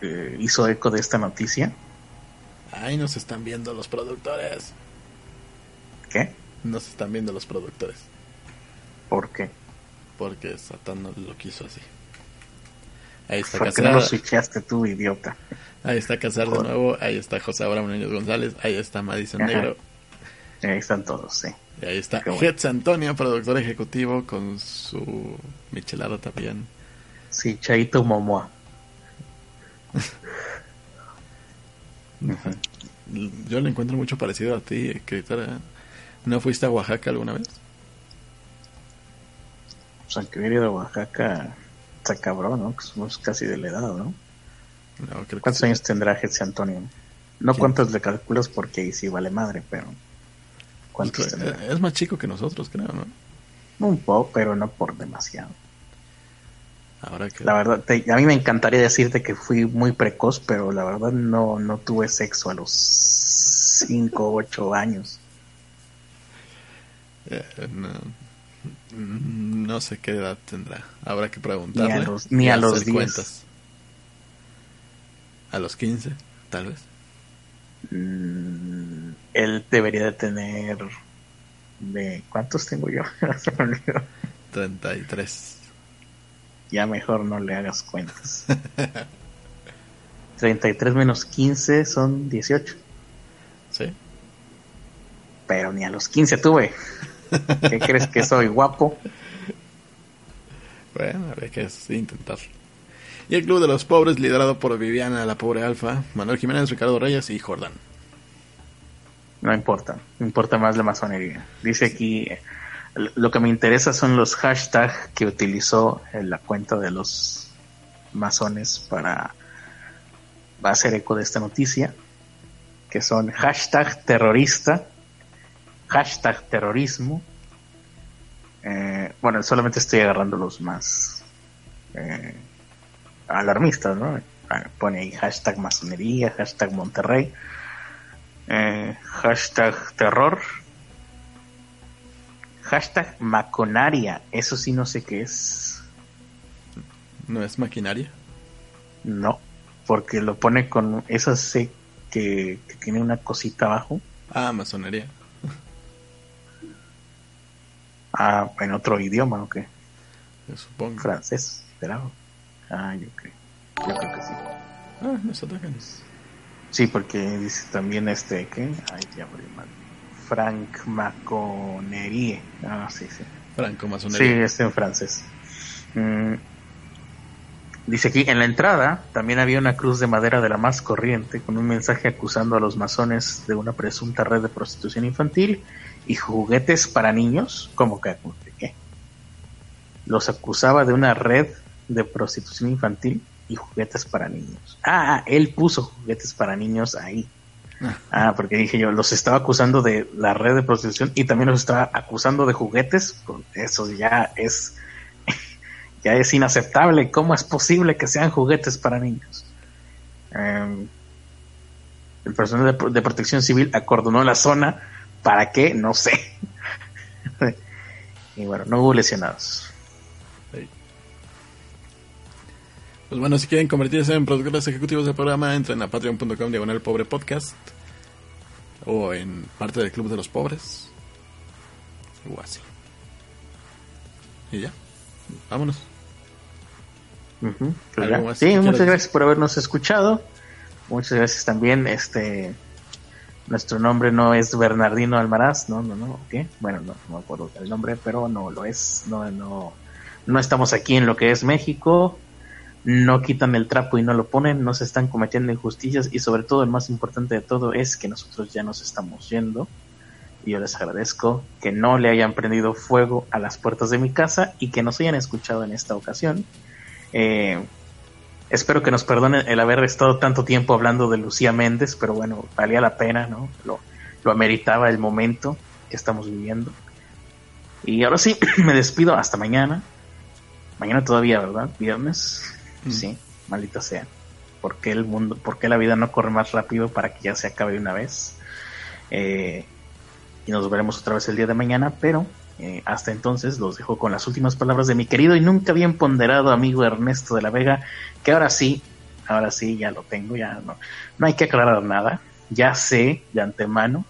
eh, hizo eco de esta noticia. Ahí nos están viendo los productores. ¿Qué? Nos están viendo los productores. ¿Por qué? Porque Satán no lo quiso así. Ahí está ¿Por qué no lo switchaste tú, idiota? Ahí está Casar de nuevo. Ahí está José Abraham Núñez González. Ahí está Madison Negro. Ahí están todos, sí. Y ahí está Hetz Antonio, productor ejecutivo, con su michelada también. Sí, Chaito Momoa. Yo le encuentro mucho parecido a ti, escritora. ¿No fuiste a Oaxaca alguna vez? Pues ido a Oaxaca, está cabrón, ¿no? somos casi de la edad, ¿no? ¿Cuántos años tendrá Hetz Antonio? No cuántos le calculas porque ahí sí vale madre, pero... Es más chico que nosotros, creo, ¿no? Un poco, pero no por demasiado. Ahora que... La verdad, a mí me encantaría decirte que fui muy precoz, pero la verdad no, no tuve sexo a los 5 o 8 años. Eh, no, sé qué edad tendrá. Habrá que preguntarle. Ni a los, ni a los 10. A los 15, tal vez. Mm, él debería de tener de ¿cuántos tengo yo? *laughs* 33. Ya mejor no le hagas cuentas. *laughs* 33 menos 15 son 18. Sí. Pero ni a los 15 tuve. ¿Qué crees que soy guapo? Bueno, hay que intentar. Y el Club de los Pobres, liderado por Viviana, la pobre Alfa, Manuel Jiménez, Ricardo Reyes y Jordán. No importa, importa más la masonería. Dice aquí, lo que me interesa son los hashtags que utilizó en la cuenta de los masones para hacer eco de esta noticia, que son hashtag terrorista, hashtag terrorismo. Eh, bueno, solamente estoy agarrando los más eh, alarmistas, ¿no? Ah, pone ahí hashtag masonería, hashtag Monterrey, eh, hashtag terror, hashtag maconaria, eso sí no sé qué es. ¿No es maquinaria? No, porque lo pone con esa C que, tiene una cosita abajo. Ah, masonería. Ah, en otro idioma, ¿o qué? supongo. Francés, esperaba. Ah, yo creo. Yo creo que sí. Ah, nos atacan. Sí, porque dice también este, ¿qué? Ay, ya mal. Frank Maconerie. Ah, sí, sí. Franco Masonería. Sí, es en francés. Mm, dice aquí, en la entrada también había una cruz de madera de la más corriente con un mensaje acusando a los masones de una presunta red de prostitución infantil y juguetes para niños. ¿Cómo que? ¿Qué? Los acusaba de una red de prostitución infantil. y juguetes para niños. Ah, él puso juguetes para niños ahí. Ah, porque dije yo, los estaba acusando de la red de prostitución y también los estaba acusando de juguetes. Pues eso ya es, ya es inaceptable. ¿Cómo es posible que sean juguetes para niños? Em, el personal de, protección civil acordonó la zona. ¿Para qué? No sé. *laughs* y bueno, no hubo lesionados. Pues bueno, si quieren convertirse en productores ejecutivos del programa, entren a patreon.com diagonal pobre podcast. O en parte del Club de los Pobres. O así. Y ya. Vámonos. Pues sí, muchas gracias por habernos escuchado. Muchas gracias también. Este nuestro nombre no es Bernardino Almaraz, no, no, no, ¿qué? Bueno, no, no me acuerdo el nombre, pero no lo es. No, no, no estamos aquí en lo que es México no quitan el trapo y no lo ponen, no se están cometiendo injusticias y sobre todo el más importante de todo es que nosotros ya nos estamos yendo y yo les agradezco que no le hayan prendido fuego a las puertas de mi casa y que nos hayan escuchado en esta ocasión. Eh, espero que nos perdonen el haber estado tanto tiempo hablando de Lucía Méndez, pero bueno, valía la pena, ¿no? Lo, lo ameritaba el momento que estamos viviendo. Y ahora sí, *clears throat* me despido hasta mañana. Mañana todavía, ¿verdad? Viernes. Sí, maldita sea. ¿Por qué el mundo, por qué la vida no corre más rápido para que ya se acabe de una vez? Eh, y nos veremos otra vez el día de mañana, pero eh, hasta entonces los dejo con las últimas palabras de mi querido y nunca bien ponderado amigo Ernesto de la Vega, que ahora sí, ahora sí ya lo tengo, ya no, no hay que aclarar nada, ya sé de antemano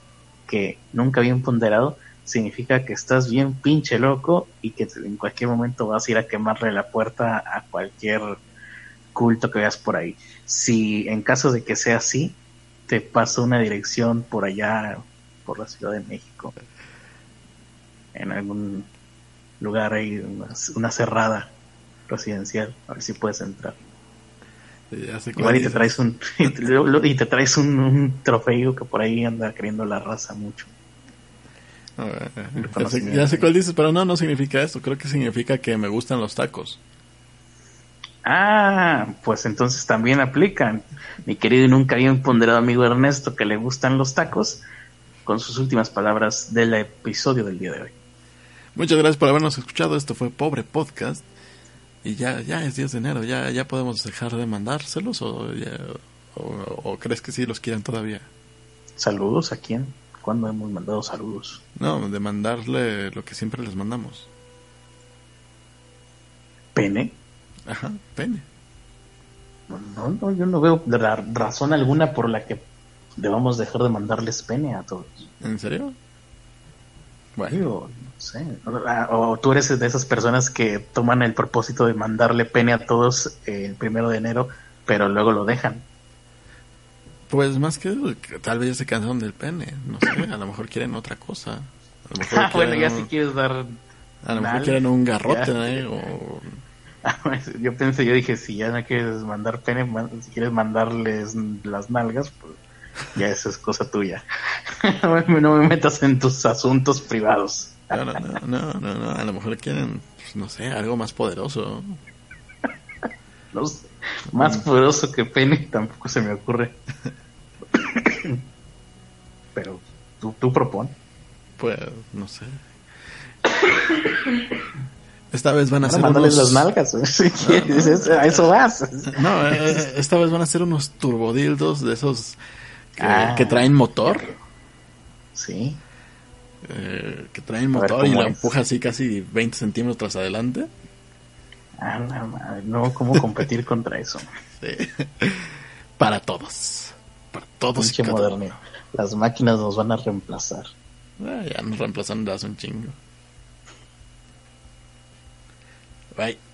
que nunca bien ponderado significa que estás bien pinche loco y que en cualquier momento vas a ir a quemarle la puerta a cualquier culto que veas por ahí. Si en caso de que sea así, te paso una dirección por allá, por la Ciudad de México, en algún lugar ahí, una, cerrada residencial, a ver si puedes entrar. *laughs* y te traes un y te traes un, trofeo que por ahí anda queriendo la raza mucho. ya, sé, ya sé cuál dices, pero no, no significa eso. Creo que significa que me gustan los tacos. Ah, pues entonces también aplican. Mi querido y nunca bien ponderado amigo Ernesto, que le gustan los tacos, con sus últimas palabras del episodio del día de hoy. Muchas gracias por habernos escuchado. Esto fue Pobre Podcast. Y ya, ya es 10 de enero. ¿Ya, ya podemos dejar de mandárselos o, o, crees que sí los quieren todavía? ¿Saludos a quién? ¿Cuándo hemos mandado saludos? No, de mandarle lo que siempre les mandamos. ¿Pene? Ajá, pene. No, no, yo no veo razón alguna por la que debamos dejar de mandarles pene a todos. ¿En serio? Bueno. no sé. O, tú eres de esas personas que toman el propósito de mandarle pene a todos el primero de enero, pero luego lo dejan. Pues más que tal vez ya se cansaron del pene, no sé, a lo mejor quieren otra cosa. A lo *laughs* mejor ah, bueno, ya si quieres dar... A lo mejor quieren un garrote, ¿eh? o *laughs* yo pensé, yo dije, si ya no quieres mandar pene, si quieres mandarles las nalgas, pues ya eso es cosa tuya. *laughs* no me metas en tus asuntos privados. no, no, no, no, a lo mejor quieren, pues, no sé, algo más poderoso. *laughs* no sé, más poderoso que pene tampoco se me ocurre. *coughs* Pero tú, tú propon. Pues, no sé. Esta vez van a ser unos... las nalgas. *laughs* a eso vas. No, eh, eh, esta vez van a ser unos turbodildos de esos que, ah. traen motor. Sí. Eh, que traen motor y la empuja así casi 20 centímetros adelante. Ah, no, no, ¿cómo competir contra eso? *laughs* Sí. Para todos. Para todos. y moderno. Las máquinas nos van a reemplazar. Ah, ya nos reemplazan hace un chingo. Bye.